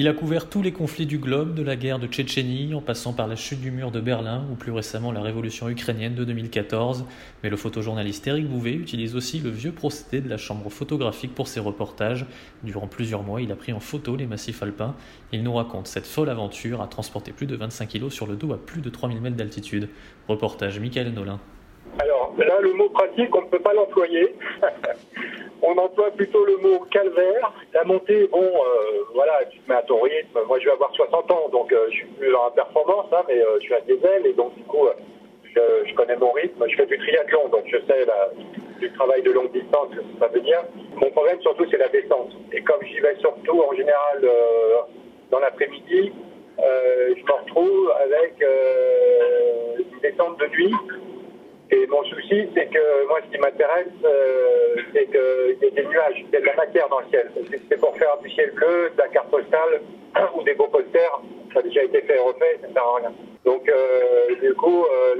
Il a couvert tous les conflits du globe, de la guerre de Tchétchénie, en passant par la chute du mur de Berlin ou plus récemment la révolution ukrainienne de 2014. Mais le photojournaliste Eric Bouvet utilise aussi le vieux procédé de la chambre photographique pour ses reportages. Durant plusieurs mois, il a pris en photo les massifs alpins. Il nous raconte cette folle aventure à transporter plus de 25 kilos sur le dos à plus de 3000 mètres d'altitude. Reportage Michael Nolin. Alors là, le mot pratique, on ne peut pas l'employer. on emploie plutôt le mot calvaire. La montée, bon, euh, voilà, tu te mets à ton rythme. Moi, je vais avoir 60 ans, donc euh, je suis plus dans la performance, hein, mais euh, je suis à diesel et donc du coup, euh, je, connais mon rythme. Je fais du triathlon, donc je sais du travail de longue distance, ce que ça veut dire. Mon problème surtout, c'est la descente. Et comme j'y vais surtout en général dans l'après-midi, je me retrouve avec une descente de nuit. Et mon souci, c'est que moi, ce qui m'intéresse, euh, c'est qu'il y ait des nuages, qu'il y ait de la matière dans le ciel. C'est pour faire du ciel bleu, de la carte postale ou des beaux posters, ça a déjà été fait et refait, ça ne sert à rien. Donc, euh, du coup, euh,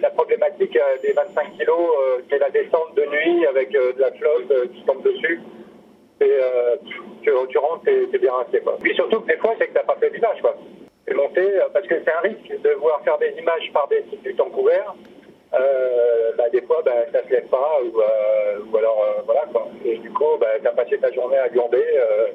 la, problématique des 25 kilos, c'est la descente de nuit avec de la flotte qui tombe dessus. Et tu, tu rentres, t'es bien resté. Quoi. Puis surtout, des fois, c'est que t'as pas fait d'image. C'est monter, parce que c'est un risque de voir faire des images par des sites du temps couvert. Euh, bah, bah, se lève pas, ou, euh, ou alors, euh, voilà. Et du coup, bah, t'as passé ta journée à glander.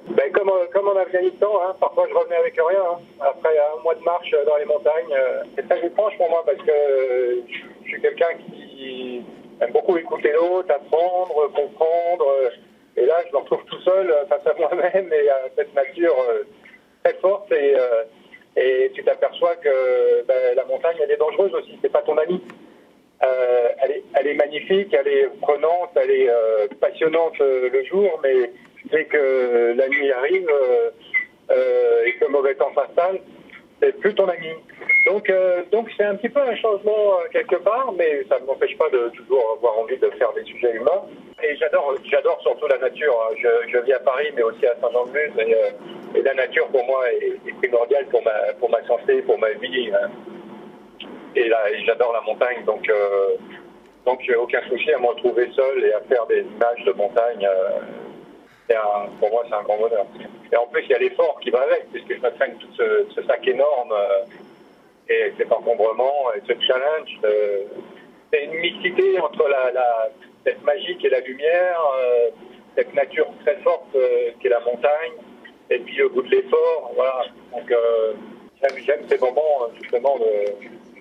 Bah, comme, comme en Afghanistan, hein, parfois je revenais avec rien, hein, après un mois de marche dans les montagnes. c'est très étrange pour moi, parce que je suis quelqu'un qui aime beaucoup écouter l'autre, apprendre, comprendre. et là, je me retrouve tout seul face à moi-même et à cette nature très forte. Et, et tu t'aperçois que ben, la montagne, elle est dangereuse aussi, c'est pas ton ami. Euh, elle, est, magnifique, elle est prenante, elle est euh, passionnante euh, le jour, mais dès que la nuit arrive et que le mauvais temps s'installe, c'est plus ton ami. Donc, donc c'est un petit peu un changement quelque part, mais ça ne m'empêche pas de toujours avoir envie de faire des sujets humains. Et j'adore, j'adore surtout la nature. hein. Je, vis à Paris, mais aussi à Saint-Jean-de-Luz, et, la nature pour moi est, est, primordiale pour ma, pour ma santé, pour ma vie. Hein et, là, j'adore la montagne, donc euh, donc aucun souci à me retrouver seul et à faire des images de montagne. Euh, pour moi, c'est un grand bonheur. Et en plus, il y a l'effort qui va avec, puisque je me traîne tout ce, sac énorme euh, et cet encombrement et ce challenge. Euh, c'est une mixité entre la, la, cette magique et la lumière, cette nature très forte qu'est la montagne, et puis le goût de l'effort. Voilà. Donc j'aime ces moments justement de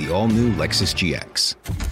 The all new Lexus GX.